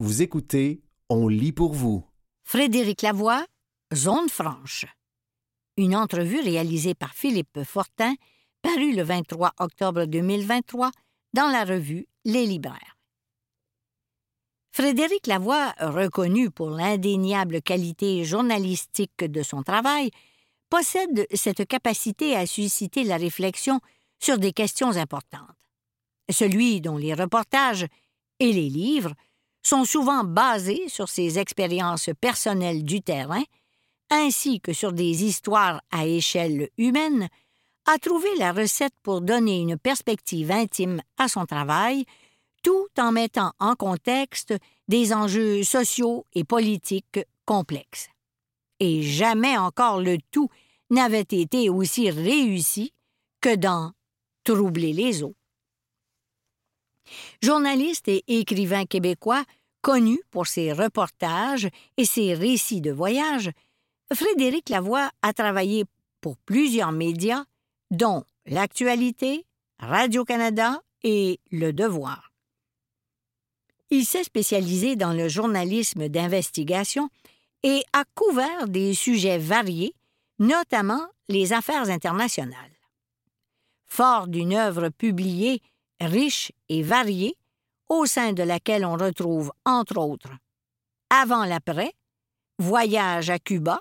Vous écoutez On lit pour vous. Frédéric Lavoie, Zone franche. Une entrevue réalisée par Philippe Fortin, parue le 23 octobre 2023 dans la revue Les Libraires. Frédéric Lavoie, reconnu pour l'indéniable qualité journalistique de son travail, possède cette capacité à susciter la réflexion sur des questions importantes. Celui dont les reportages et les livres sont souvent basés sur ses expériences personnelles du terrain, ainsi que sur des histoires à échelle humaine, a trouvé la recette pour donner une perspective intime à son travail, tout en mettant en contexte des enjeux sociaux et politiques complexes. Et jamais encore le tout n'avait été aussi réussi que dans Troubler les eaux. Journaliste et écrivain québécois, connu pour ses reportages et ses récits de voyage, Frédéric Lavoie a travaillé pour plusieurs médias, dont L'Actualité, Radio-Canada et Le Devoir. Il s'est spécialisé dans le journalisme d'investigation et a couvert des sujets variés, notamment les affaires internationales. Fort d'une œuvre publiée riche et variée, au sein de laquelle on retrouve, entre autres, Avant l'après, Voyage à Cuba,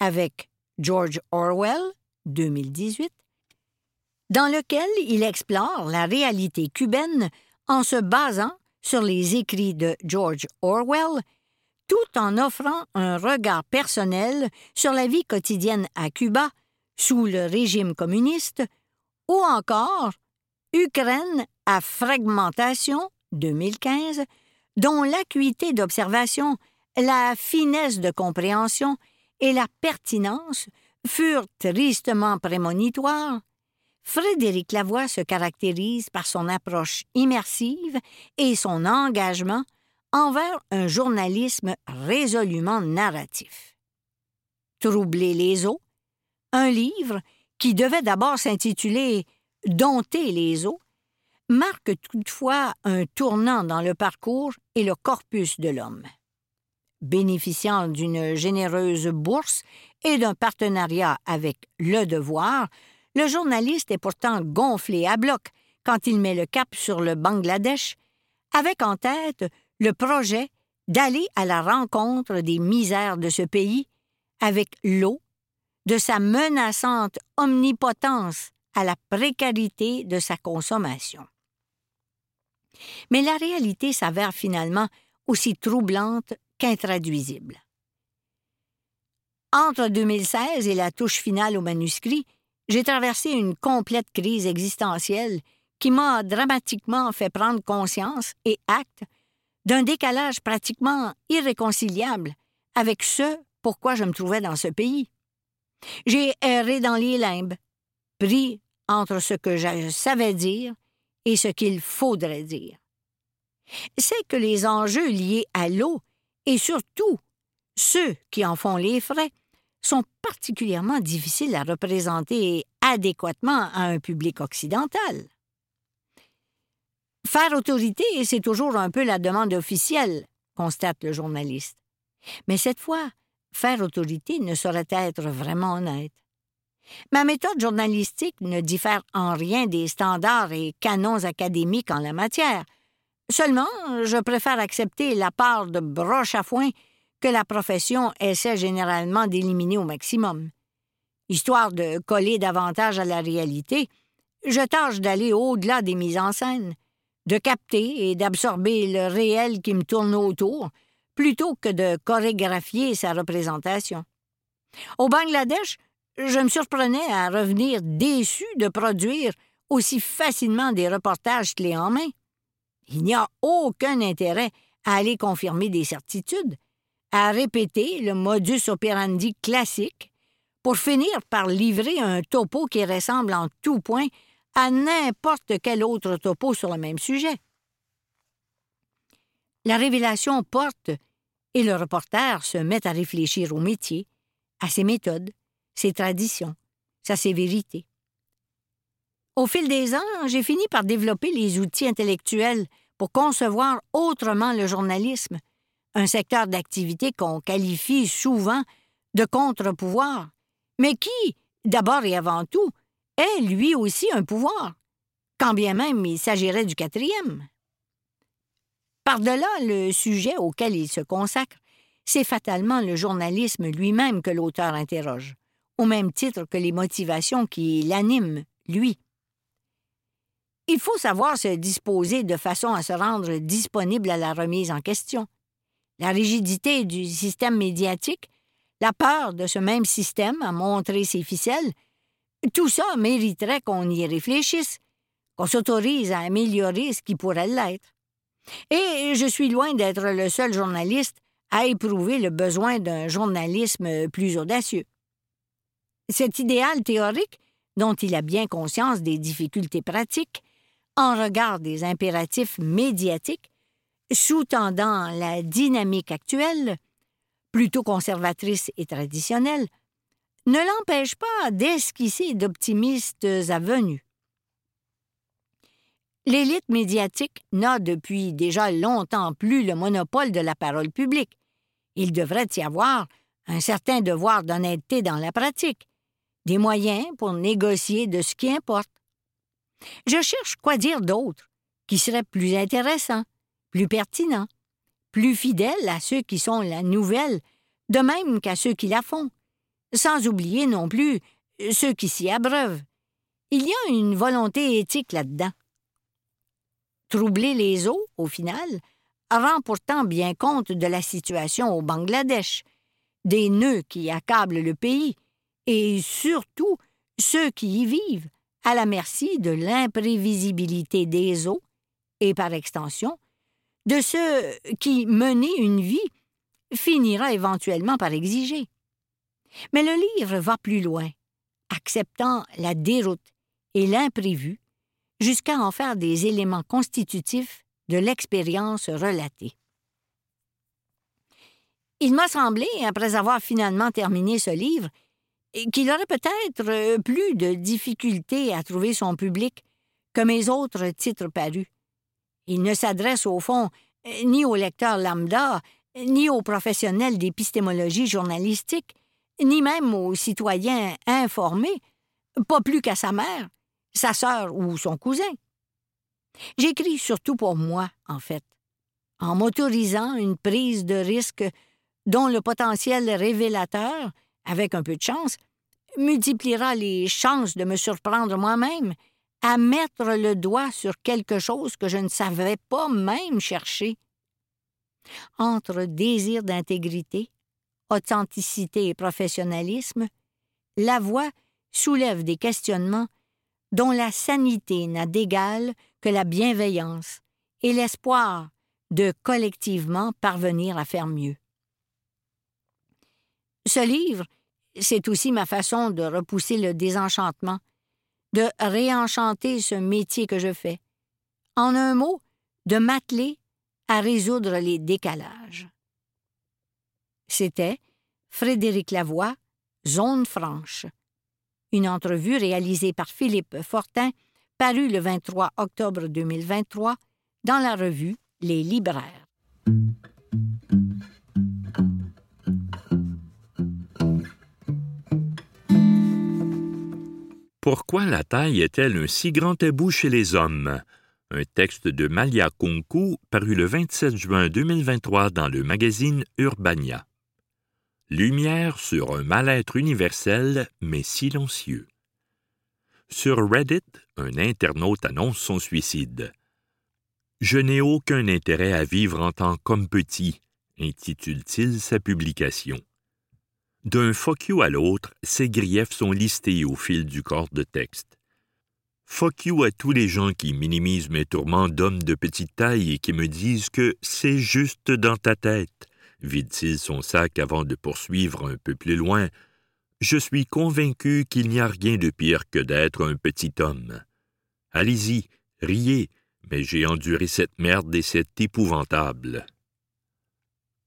avec George Orwell, 2018, dans lequel il explore la réalité cubaine en se basant sur les écrits de George Orwell, tout en offrant un regard personnel sur la vie quotidienne à Cuba sous le régime communiste, ou encore Ukraine à fragmentation 2015, dont l'acuité d'observation, la finesse de compréhension et la pertinence furent tristement prémonitoires, Frédéric Lavoie se caractérise par son approche immersive et son engagement envers un journalisme résolument narratif. Troubler les eaux, un livre qui devait d'abord s'intituler Dompter les eaux, marque toutefois un tournant dans le parcours et le corpus de l'homme. Bénéficiant d'une généreuse bourse et d'un partenariat avec Le Devoir, le journaliste est pourtant gonflé à bloc quand il met le cap sur le Bangladesh, avec en tête le projet d'aller à la rencontre des misères de ce pays avec l'eau, de sa menaçante omnipotence à la précarité de sa consommation. Mais la réalité s'avère finalement aussi troublante qu'intraduisible. Entre 2016 et la touche finale au manuscrit, j'ai traversé une complète crise existentielle qui m'a dramatiquement fait prendre conscience et acte d'un décalage pratiquement irréconciliable avec ce pourquoi je me trouvais dans ce pays. J'ai erré dans les limbes, pris entre ce que je savais dire et ce qu'il faudrait dire. C'est que les enjeux liés à l'eau, et surtout ceux qui en font les frais, sont particulièrement difficiles à représenter adéquatement à un public occidental. Faire autorité, c'est toujours un peu la demande officielle, constate le journaliste. Mais cette fois, faire autorité ne saurait être vraiment honnête. Ma méthode journalistique ne diffère en rien des standards et canons académiques en la matière. Seulement, je préfère accepter la part de broche à foin que la profession essaie généralement d'éliminer au maximum. Histoire de coller davantage à la réalité, je tâche d'aller au-delà des mises en scène, de capter et d'absorber le réel qui me tourne autour, plutôt que de chorégraphier sa représentation. Au Bangladesh, je me surprenais à revenir déçu de produire aussi facilement des reportages clés en main. Il n'y a aucun intérêt à aller confirmer des certitudes, à répéter le modus operandi classique pour finir par livrer un topo qui ressemble en tout point à n'importe quel autre topo sur le même sujet. La révélation porte et le reporter se met à réfléchir au métier, à ses méthodes, ses traditions, sa sévérité. Au fil des ans, j'ai fini par développer les outils intellectuels pour concevoir autrement le journalisme, un secteur d'activité qu'on qualifie souvent de contre-pouvoir, mais qui, d'abord et avant tout, est lui aussi un pouvoir, quand bien même il s'agirait du quatrième. Par-delà le sujet auquel il se consacre, c'est fatalement le journalisme lui-même que l'auteur interroge, au même titre que les motivations qui l'animent, lui. Il faut savoir se disposer de façon à se rendre disponible à la remise en question. La rigidité du système médiatique, la peur de ce même système à montrer ses ficelles, tout ça mériterait qu'on y réfléchisse, qu'on s'autorise à améliorer ce qui pourrait l'être. Et je suis loin d'être le seul journaliste à éprouver le besoin d'un journalisme plus audacieux. Cet idéal théorique, dont il a bien conscience des difficultés pratiques, en regard des impératifs médiatiques, sous-tendant la dynamique actuelle, plutôt conservatrice et traditionnelle, ne l'empêche pas d'esquisser d'optimistes avenues. L'élite médiatique n'a depuis déjà longtemps plus le monopole de la parole publique. Il devrait y avoir un certain devoir d'honnêteté dans la pratique, des moyens pour négocier de ce qui importe. Je cherche quoi dire d'autre, qui serait plus intéressant, plus pertinent, plus fidèle à ceux qui sont la nouvelle, de même qu'à ceux qui la font, sans oublier non plus ceux qui s'y abreuvent. Il y a une volonté éthique là-dedans. Troubler les eaux, au final, rend pourtant bien compte de la situation au Bangladesh, des nœuds qui accablent le pays, et surtout ceux qui y vivent, à la merci de l'imprévisibilité des eaux et, par extension, de ceux qui, mener une vie, finira éventuellement par exiger. Mais le livre va plus loin, acceptant la déroute et l'imprévu jusqu'à en faire des éléments constitutifs de l'expérience relatée. Il m'a semblé, après avoir finalement terminé ce livre, qu'il aurait peut-être euh, plus de difficultés à trouver son public que mes autres titres parus. Il ne s'adresse au fond ni au lecteur lambda, ni aux professionnels d'épistémologie journalistique, ni même aux citoyens informés, pas plus qu'à sa mère, sa sœur ou son cousin. J'écris surtout pour moi, en fait, en m'autorisant une prise de risque dont le potentiel révélateur, avec un peu de chance, multipliera les chances de me surprendre moi-même à mettre le doigt sur quelque chose que je ne savais pas même chercher. Entre désir d'intégrité, authenticité et professionnalisme, la voix soulève des questionnements dont la sanité n'a d'égal que la bienveillance et l'espoir de collectivement parvenir à faire mieux. Ce livre, c'est aussi ma façon de repousser le désenchantement, de réenchanter ce métier que je fais. En un mot, de m'atteler à résoudre les décalages. C'était Frédéric Lavoie, Zone franche. Une entrevue réalisée par Philippe Fortin, parue le 23 octobre 2023 dans la revue Les Libraires. Pourquoi la taille est-elle un si grand tabou chez les hommes? Un texte de Malia Kunku paru le 27 juin 2023 dans le magazine Urbania. Lumière sur un mal-être universel mais silencieux. Sur Reddit, un internaute annonce son suicide. Je n'ai aucun intérêt à vivre en tant qu'homme petit, intitule-t-il sa publication. D'un fuck à l'autre, ses griefs sont listés au fil du corps de texte. Fuck à tous les gens qui minimisent mes tourments d'homme de petite taille et qui me disent que c'est juste dans ta tête, vide-t-il son sac avant de poursuivre un peu plus loin? Je suis convaincu qu'il n'y a rien de pire que d'être un petit homme. Allez-y, riez, mais j'ai enduré cette merde et c'est épouvantable.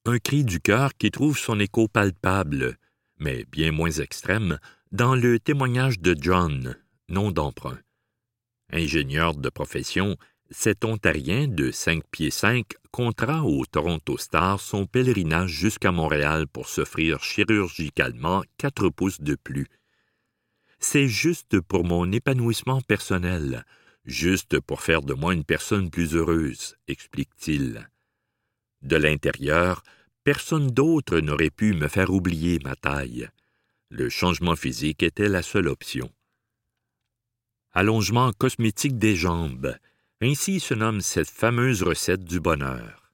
Un cri du cœur qui trouve son écho palpable, mais bien moins extrême, dans le témoignage de John, nom d'emprunt. Ingénieur de profession, cet Ontarien de 5 pieds 5 comptera au Toronto Star son pèlerinage jusqu'à Montréal pour s'offrir chirurgicalement quatre pouces de plus. C'est juste pour mon épanouissement personnel, juste pour faire de moi une personne plus heureuse, explique-t-il. De l'intérieur, personne d'autre n'aurait pu me faire oublier ma taille. Le changement physique était la seule option. Allongement cosmétique des jambes, ainsi se nomme cette fameuse recette du bonheur.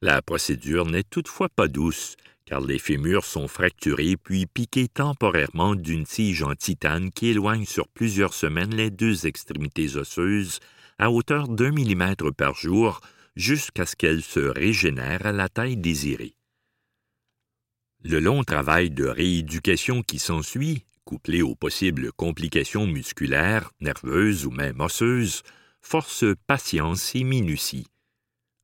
La procédure n'est toutefois pas douce, car les fémurs sont fracturés puis piqués temporairement d'une tige en titane qui éloigne sur plusieurs semaines les deux extrémités osseuses à hauteur d'un millimètre par jour jusqu'à ce qu'elles se régénèrent à la taille désirée. Le long travail de rééducation qui s'ensuit, couplé aux possibles complications musculaires, nerveuses ou même osseuses, force patience et minutie.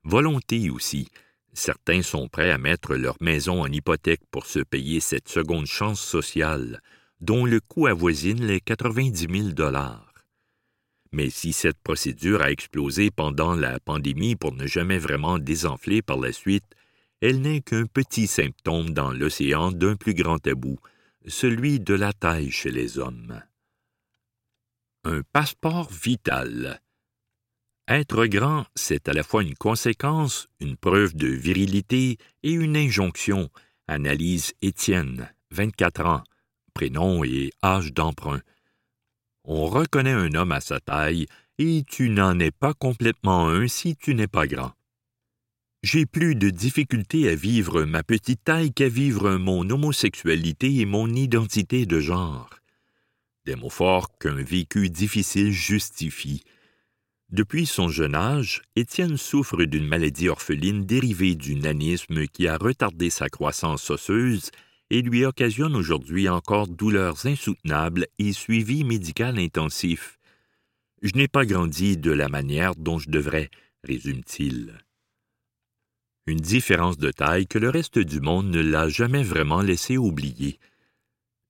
Volonté aussi. Certains sont prêts à mettre leur maison en hypothèque pour se payer cette seconde chance sociale, dont le coût avoisine les 90 000 dollars. Mais si cette procédure a explosé pendant la pandémie pour ne jamais vraiment désenfler par la suite, elle n'est qu'un petit symptôme dans l'océan d'un plus grand tabou, celui de la taille chez les hommes. Un passeport vital. Être grand, c'est à la fois une conséquence, une preuve de virilité et une injonction, analyse Étienne, 24 ans, prénom et âge d'emprunt. On reconnaît un homme à sa taille, et tu n'en es pas complètement un si tu n'es pas grand. J'ai plus de difficulté à vivre ma petite taille qu'à vivre mon homosexualité et mon identité de genre. Des mots forts qu'un vécu difficile justifie, depuis son jeune âge, Étienne souffre d'une maladie orpheline dérivée du nanisme qui a retardé sa croissance osseuse et lui occasionne aujourd'hui encore douleurs insoutenables et suivi médical intensif. Je n'ai pas grandi de la manière dont je devrais, résume-t-il. Une différence de taille que le reste du monde ne l'a jamais vraiment laissé oublier.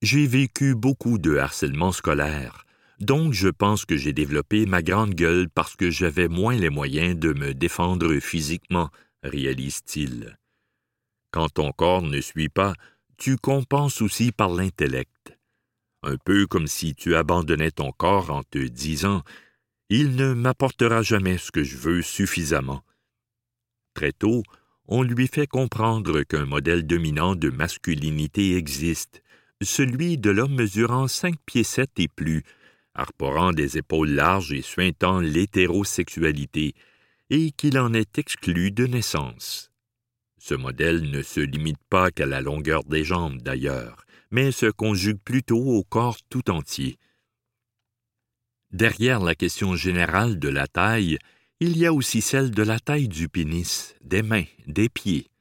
J'ai vécu beaucoup de harcèlement scolaire, donc je pense que j'ai développé ma grande gueule parce que j'avais moins les moyens de me défendre physiquement, réalise-t-il. Quand ton corps ne suit pas, tu compenses aussi par l'intellect. Un peu comme si tu abandonnais ton corps en te disant Il ne m'apportera jamais ce que je veux suffisamment. Très tôt, on lui fait comprendre qu'un modèle dominant de masculinité existe, celui de l'homme mesurant cinq pieds sept et plus, arporant des épaules larges et suintant l'hétérosexualité, et qu'il en est exclu de naissance. Ce modèle ne se limite pas qu'à la longueur des jambes d'ailleurs, mais se conjugue plutôt au corps tout entier. Derrière la question générale de la taille, il y a aussi celle de la taille du pénis, des mains, des pieds.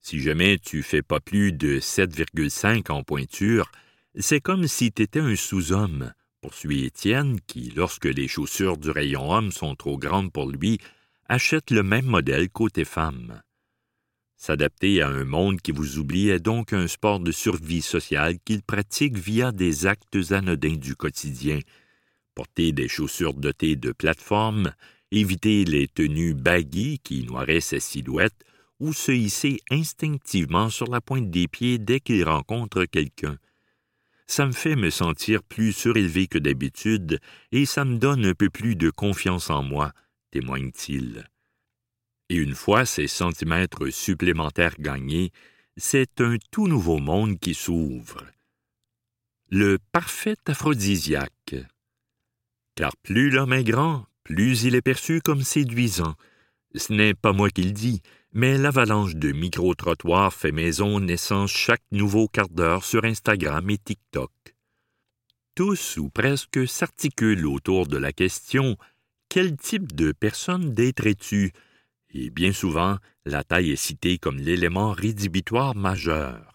Si jamais tu fais pas plus de 7,5 en pointure, c'est comme si tu étais un sous-homme, poursuit Étienne, qui, lorsque les chaussures du rayon homme sont trop grandes pour lui, achète le même modèle côté femme. S'adapter à un monde qui vous oublie est donc un sport de survie sociale qu'il pratique via des actes anodins du quotidien. Porter des chaussures dotées de plateforme, éviter les tenues baggy qui noieraient sa silhouette, ou se hisser instinctivement sur la pointe des pieds dès qu'il rencontre quelqu'un ça me fait me sentir plus surélevé que d'habitude et ça me donne un peu plus de confiance en moi, témoigne-t-il. Et une fois ces centimètres supplémentaires gagnés, c'est un tout nouveau monde qui s'ouvre. Le parfait aphrodisiaque. Car plus l'homme est grand, plus il est perçu comme séduisant. Ce n'est pas moi qui le dis, mais l'avalanche de micro-trottoirs fait maison naissant chaque nouveau quart d'heure sur Instagram et TikTok. Tous ou presque s'articulent autour de la question quel type de personne d'être es-tu et bien souvent la taille est citée comme l'élément rédhibitoire majeur.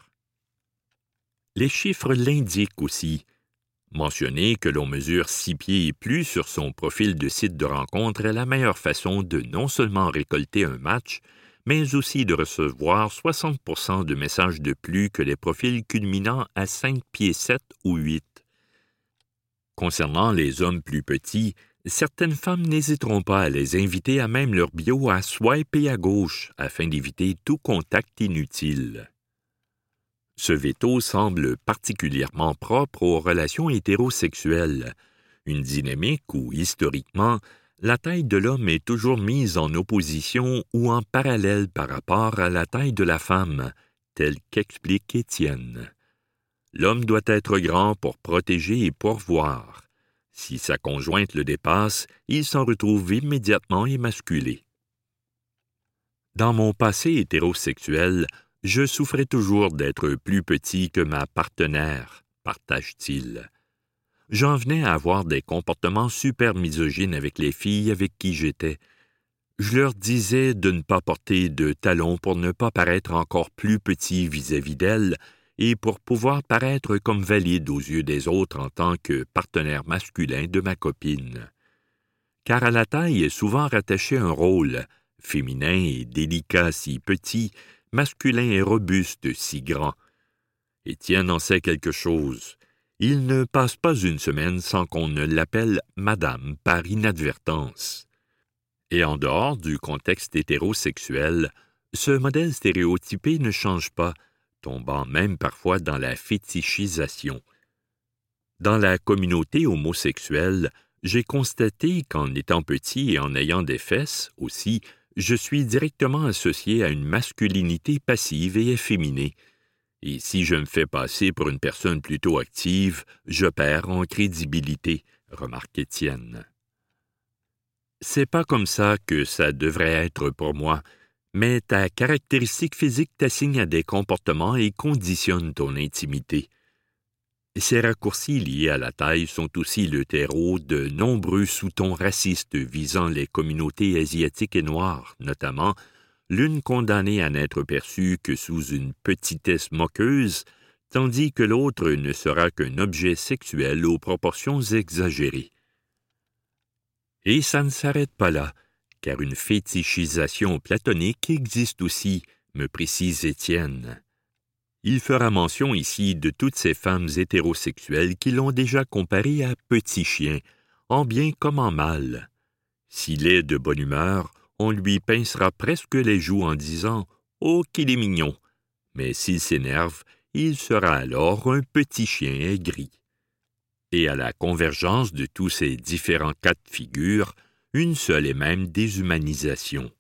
Les chiffres l'indiquent aussi. Mentionner que l'on mesure six pieds et plus sur son profil de site de rencontre est la meilleure façon de non seulement récolter un match, mais aussi de recevoir 60% de messages de plus que les profils culminant à 5 pieds 7 ou 8. Concernant les hommes plus petits, certaines femmes n'hésiteront pas à les inviter à même leur bio à swiper à gauche afin d'éviter tout contact inutile. Ce veto semble particulièrement propre aux relations hétérosexuelles, une dynamique où, historiquement, la taille de l'homme est toujours mise en opposition ou en parallèle par rapport à la taille de la femme, tel qu'explique Étienne. L'homme doit être grand pour protéger et pourvoir. Si sa conjointe le dépasse, il s'en retrouve immédiatement émasculé. Dans mon passé hétérosexuel, je souffrais toujours d'être plus petit que ma partenaire, partage-t-il. J'en venais à avoir des comportements super misogynes avec les filles avec qui j'étais. Je leur disais de ne pas porter de talons pour ne pas paraître encore plus petit vis-à-vis d'elles et pour pouvoir paraître comme valide aux yeux des autres en tant que partenaire masculin de ma copine. Car à la taille est souvent rattaché un rôle, féminin et délicat si petit, masculin et robuste si grand. Étienne en sait quelque chose. Il ne passe pas une semaine sans qu'on ne l'appelle Madame par inadvertance. Et en dehors du contexte hétérosexuel, ce modèle stéréotypé ne change pas, tombant même parfois dans la fétichisation. Dans la communauté homosexuelle, j'ai constaté qu'en étant petit et en ayant des fesses aussi, je suis directement associé à une masculinité passive et efféminée, et si je me fais passer pour une personne plutôt active, je perds en crédibilité, remarque Étienne. C'est pas comme ça que ça devrait être pour moi, mais ta caractéristique physique t'assigne à des comportements et conditionne ton intimité. Ces raccourcis liés à la taille sont aussi le terreau de nombreux sous-tons racistes visant les communautés asiatiques et noires, notamment l'une condamnée à n'être perçue que sous une petitesse moqueuse, tandis que l'autre ne sera qu'un objet sexuel aux proportions exagérées. Et ça ne s'arrête pas là, car une fétichisation platonique existe aussi, me précise Étienne. Il fera mention ici de toutes ces femmes hétérosexuelles qui l'ont déjà comparé à petit chien, en bien comme en mal. S'il est de bonne humeur, on lui pincera presque les joues en disant Oh, qu'il est mignon. Mais s'il s'énerve, il sera alors un petit chien aigri. Et à la convergence de tous ces différents cas de figure, une seule et même déshumanisation.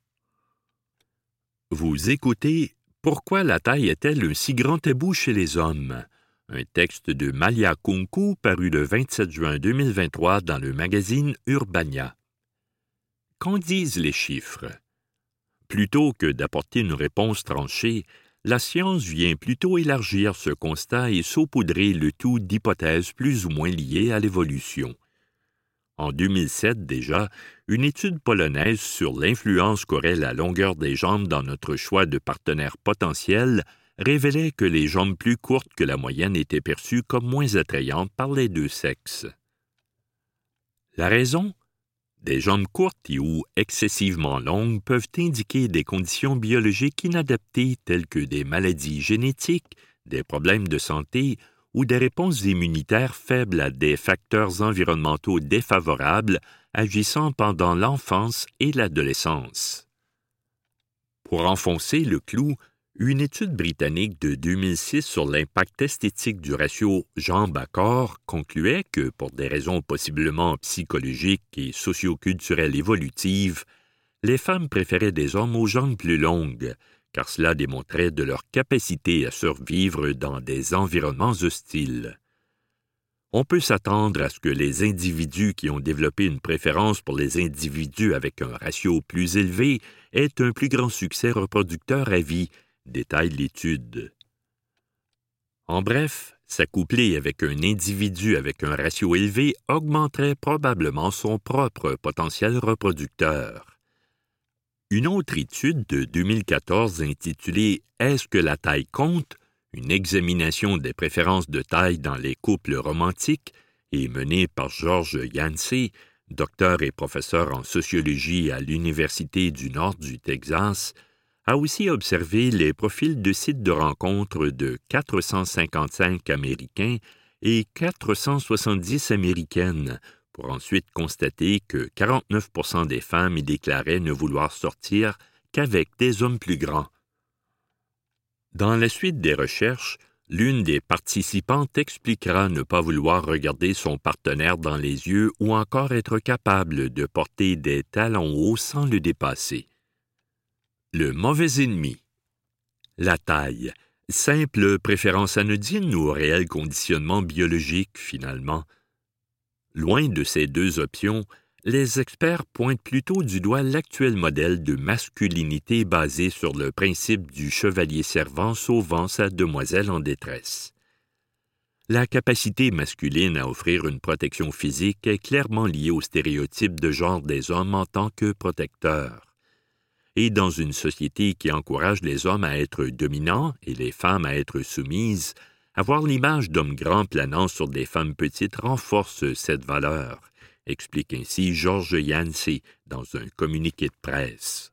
Vous écoutez Pourquoi la taille est-elle un si grand tabou chez les hommes? Un texte de Malia Kunku paru le 27 juin 2023 dans le magazine Urbania. Qu'en disent les chiffres? Plutôt que d'apporter une réponse tranchée, la science vient plutôt élargir ce constat et saupoudrer le tout d'hypothèses plus ou moins liées à l'évolution. En 2007 déjà, une étude polonaise sur l'influence qu'aurait la longueur des jambes dans notre choix de partenaire potentiel révélait que les jambes plus courtes que la moyenne étaient perçues comme moins attrayantes par les deux sexes. La raison? Des jambes courtes et ou excessivement longues peuvent indiquer des conditions biologiques inadaptées telles que des maladies génétiques, des problèmes de santé ou des réponses immunitaires faibles à des facteurs environnementaux défavorables agissant pendant l'enfance et l'adolescence. Pour enfoncer le clou, une étude britannique de 2006 sur l'impact esthétique du ratio jambes à corps concluait que, pour des raisons possiblement psychologiques et socioculturelles évolutives, les femmes préféraient des hommes aux jambes plus longues, car cela démontrait de leur capacité à survivre dans des environnements hostiles. On peut s'attendre à ce que les individus qui ont développé une préférence pour les individus avec un ratio plus élevé aient un plus grand succès reproducteur à vie détaille l'étude. En bref, s'accoupler avec un individu avec un ratio élevé augmenterait probablement son propre potentiel reproducteur. Une autre étude de 2014 intitulée Est-ce que la taille compte une examination des préférences de taille dans les couples romantiques et menée par Georges Yancey, docteur et professeur en sociologie à l'Université du Nord du Texas, a aussi observé les profils de sites de rencontres de 455 Américains et 470 Américaines pour ensuite constater que 49% des femmes y déclaraient ne vouloir sortir qu'avec des hommes plus grands. Dans la suite des recherches, l'une des participantes expliquera ne pas vouloir regarder son partenaire dans les yeux ou encore être capable de porter des talons hauts sans le dépasser. Le mauvais ennemi. La taille. Simple préférence anodine ou réel conditionnement biologique, finalement. Loin de ces deux options, les experts pointent plutôt du doigt l'actuel modèle de masculinité basé sur le principe du chevalier servant sauvant sa demoiselle en détresse. La capacité masculine à offrir une protection physique est clairement liée au stéréotype de genre des hommes en tant que protecteurs. Et dans une société qui encourage les hommes à être dominants et les femmes à être soumises, avoir l'image d'hommes grands planant sur des femmes petites renforce cette valeur, explique ainsi Georges Yancey dans un communiqué de presse.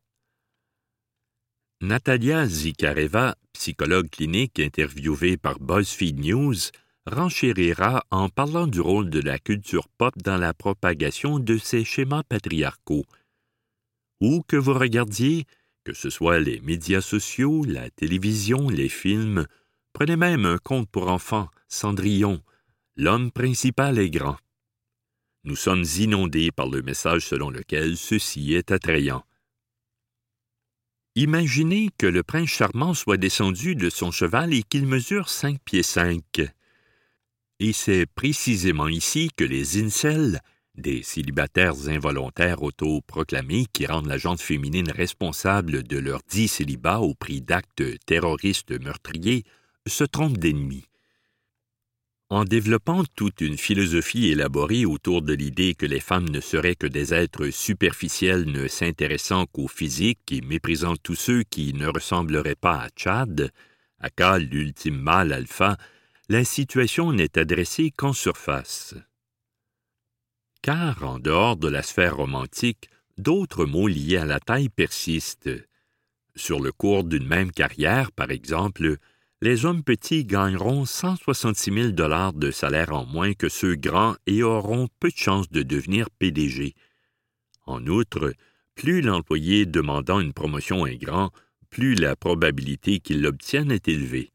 Natalia Zikareva, psychologue clinique interviewée par BuzzFeed News, renchérira en parlant du rôle de la culture pop dans la propagation de ces schémas patriarcaux. Où que vous regardiez, que ce soit les médias sociaux, la télévision, les films, Prenez même un conte pour enfants, Cendrillon. L'homme principal est grand. Nous sommes inondés par le message selon lequel ceci est attrayant. Imaginez que le prince charmant soit descendu de son cheval et qu'il mesure cinq pieds cinq. Et c'est précisément ici que les incels, des célibataires involontaires autoproclamés qui rendent la gente féminine responsable de leur dit célibat au prix d'actes terroristes meurtriers, se trompe d'ennemi. En développant toute une philosophie élaborée autour de l'idée que les femmes ne seraient que des êtres superficiels ne s'intéressant qu'au physique et méprisant tous ceux qui ne ressembleraient pas à Chad, aka l'ultime mâle alpha, la situation n'est adressée qu'en surface. Car, en dehors de la sphère romantique, d'autres mots liés à la taille persistent. Sur le cours d'une même carrière, par exemple, les hommes petits gagneront 166 000 dollars de salaire en moins que ceux grands et auront peu de chances de devenir PDG. En outre, plus l'employé demandant une promotion est grand, plus la probabilité qu'il l'obtienne est élevée.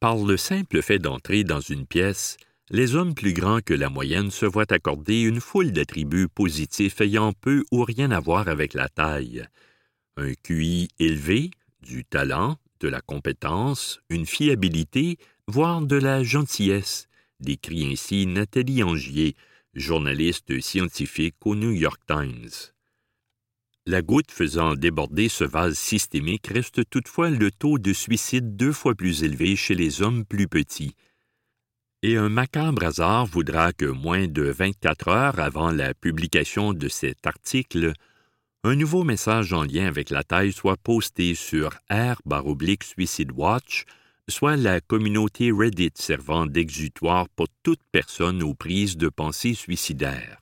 Par le simple fait d'entrer dans une pièce, les hommes plus grands que la moyenne se voient accorder une foule d'attributs positifs ayant peu ou rien à voir avec la taille. Un QI élevé, du talent, de la compétence, une fiabilité, voire de la gentillesse, décrit ainsi Nathalie Angier, journaliste scientifique au New York Times. La goutte faisant déborder ce vase systémique reste toutefois le taux de suicide deux fois plus élevé chez les hommes plus petits. Et un macabre hasard voudra que moins de 24 heures avant la publication de cet article, un nouveau message en lien avec la taille soit posté sur r Suicide Watch, soit la communauté Reddit servant d'exutoire pour toute personne aux prises de pensées suicidaires.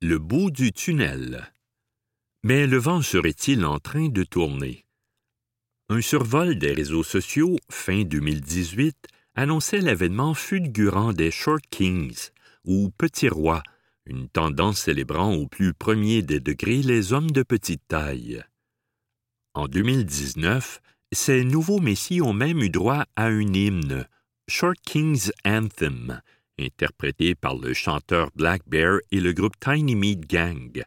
Le bout du tunnel. Mais le vent serait-il en train de tourner? Un survol des réseaux sociaux, fin 2018, annonçait l'avènement fulgurant des Short Kings, ou Petits Rois, une tendance célébrant au plus premier des degrés les hommes de petite taille. En 2019, ces nouveaux messies ont même eu droit à un hymne, Short King's Anthem, interprété par le chanteur Black Bear et le groupe Tiny Meat Gang,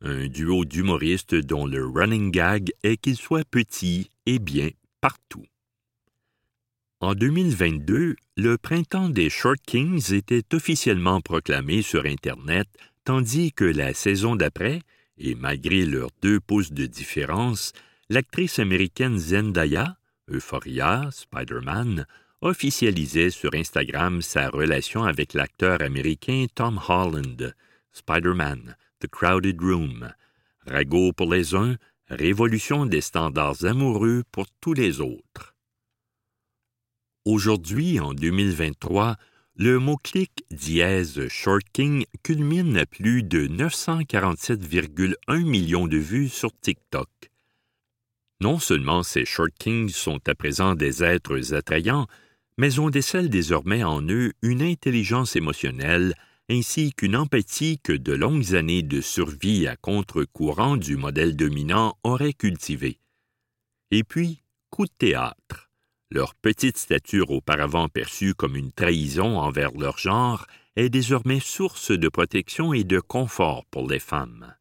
un duo d'humoristes dont le running gag est qu'ils soient petits et bien partout. En 2022, le printemps des Short Kings était officiellement proclamé sur Internet, tandis que la saison d'après, et malgré leurs deux pouces de différence, l'actrice américaine Zendaya, Euphoria, Spider-Man, officialisait sur Instagram sa relation avec l'acteur américain Tom Holland, Spider-Man, The Crowded Room, ragot pour les uns, révolution des standards amoureux pour tous les autres. Aujourd'hui, en 2023, le mot-clic dièse Short King culmine à plus de 947,1 millions de vues sur TikTok. Non seulement ces Short Kings sont à présent des êtres attrayants, mais on décèle désormais en eux une intelligence émotionnelle, ainsi qu'une empathie que de longues années de survie à contre-courant du modèle dominant auraient cultivée. Et puis, coup de théâtre. Leur petite stature auparavant perçue comme une trahison envers leur genre est désormais source de protection et de confort pour les femmes.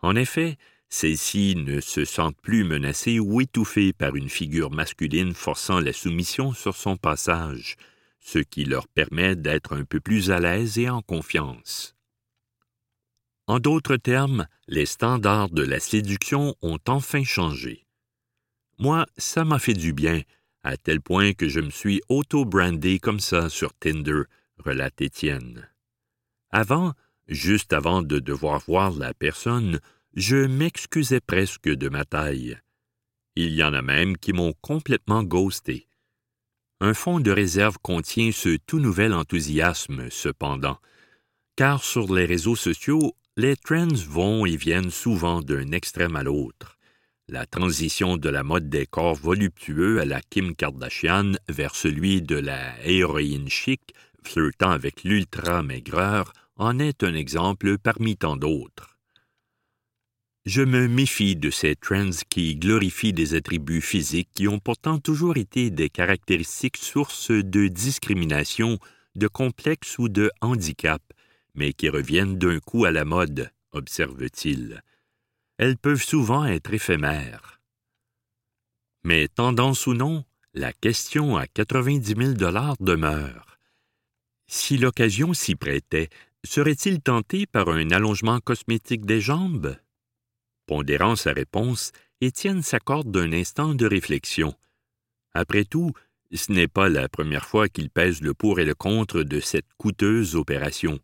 En effet, celles-ci ne se sentent plus menacées ou étouffées par une figure masculine forçant la soumission sur son passage, ce qui leur permet d'être un peu plus à l'aise et en confiance. En d'autres termes, les standards de la séduction ont enfin changé. Moi, ça m'a fait du bien, à tel point que je me suis auto-brandé comme ça sur Tinder, relate Étienne. Avant, juste avant de devoir voir la personne, je m'excusais presque de ma taille. Il y en a même qui m'ont complètement ghosté. Un fonds de réserve contient ce tout nouvel enthousiasme, cependant, car sur les réseaux sociaux, les trends vont et viennent souvent d'un extrême à l'autre. La transition de la mode des corps voluptueux à la Kim Kardashian vers celui de la héroïne chic flirtant avec l'ultra-maigreur en est un exemple parmi tant d'autres. Je me méfie de ces trends qui glorifient des attributs physiques qui ont pourtant toujours été des caractéristiques sources de discrimination, de complexe ou de handicap, mais qui reviennent d'un coup à la mode, observe-t-il. Elles peuvent souvent être éphémères. Mais tendance ou non, la question à 90 000 dollars demeure. Si l'occasion s'y prêtait, serait-il tenté par un allongement cosmétique des jambes? Pondérant sa réponse, Étienne s'accorde d'un instant de réflexion. Après tout, ce n'est pas la première fois qu'il pèse le pour et le contre de cette coûteuse opération.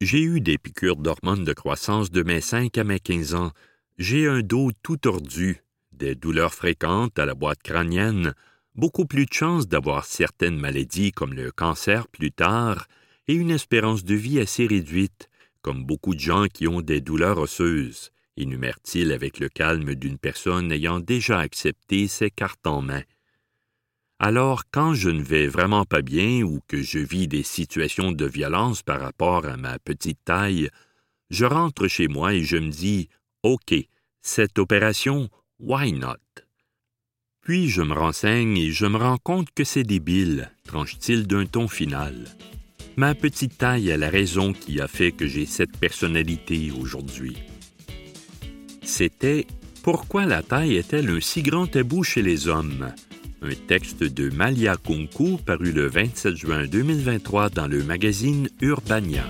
J'ai eu des piqûres d'hormones de croissance de mes cinq à mes quinze ans. J'ai un dos tout tordu, des douleurs fréquentes à la boîte crânienne, beaucoup plus de chances d'avoir certaines maladies comme le cancer plus tard, et une espérance de vie assez réduite, comme beaucoup de gens qui ont des douleurs osseuses énumère-t-il avec le calme d'une personne ayant déjà accepté ses cartes en main. Alors, quand je ne vais vraiment pas bien ou que je vis des situations de violence par rapport à ma petite taille, je rentre chez moi et je me dis OK, cette opération, why not? Puis je me renseigne et je me rends compte que c'est débile, tranche-t-il d'un ton final. Ma petite taille est la raison qui a fait que j'ai cette personnalité aujourd'hui. C'était Pourquoi la taille est-elle un si grand tabou chez les hommes? Un texte de Malia Kunku paru le 27 juin 2023 dans le magazine Urbania.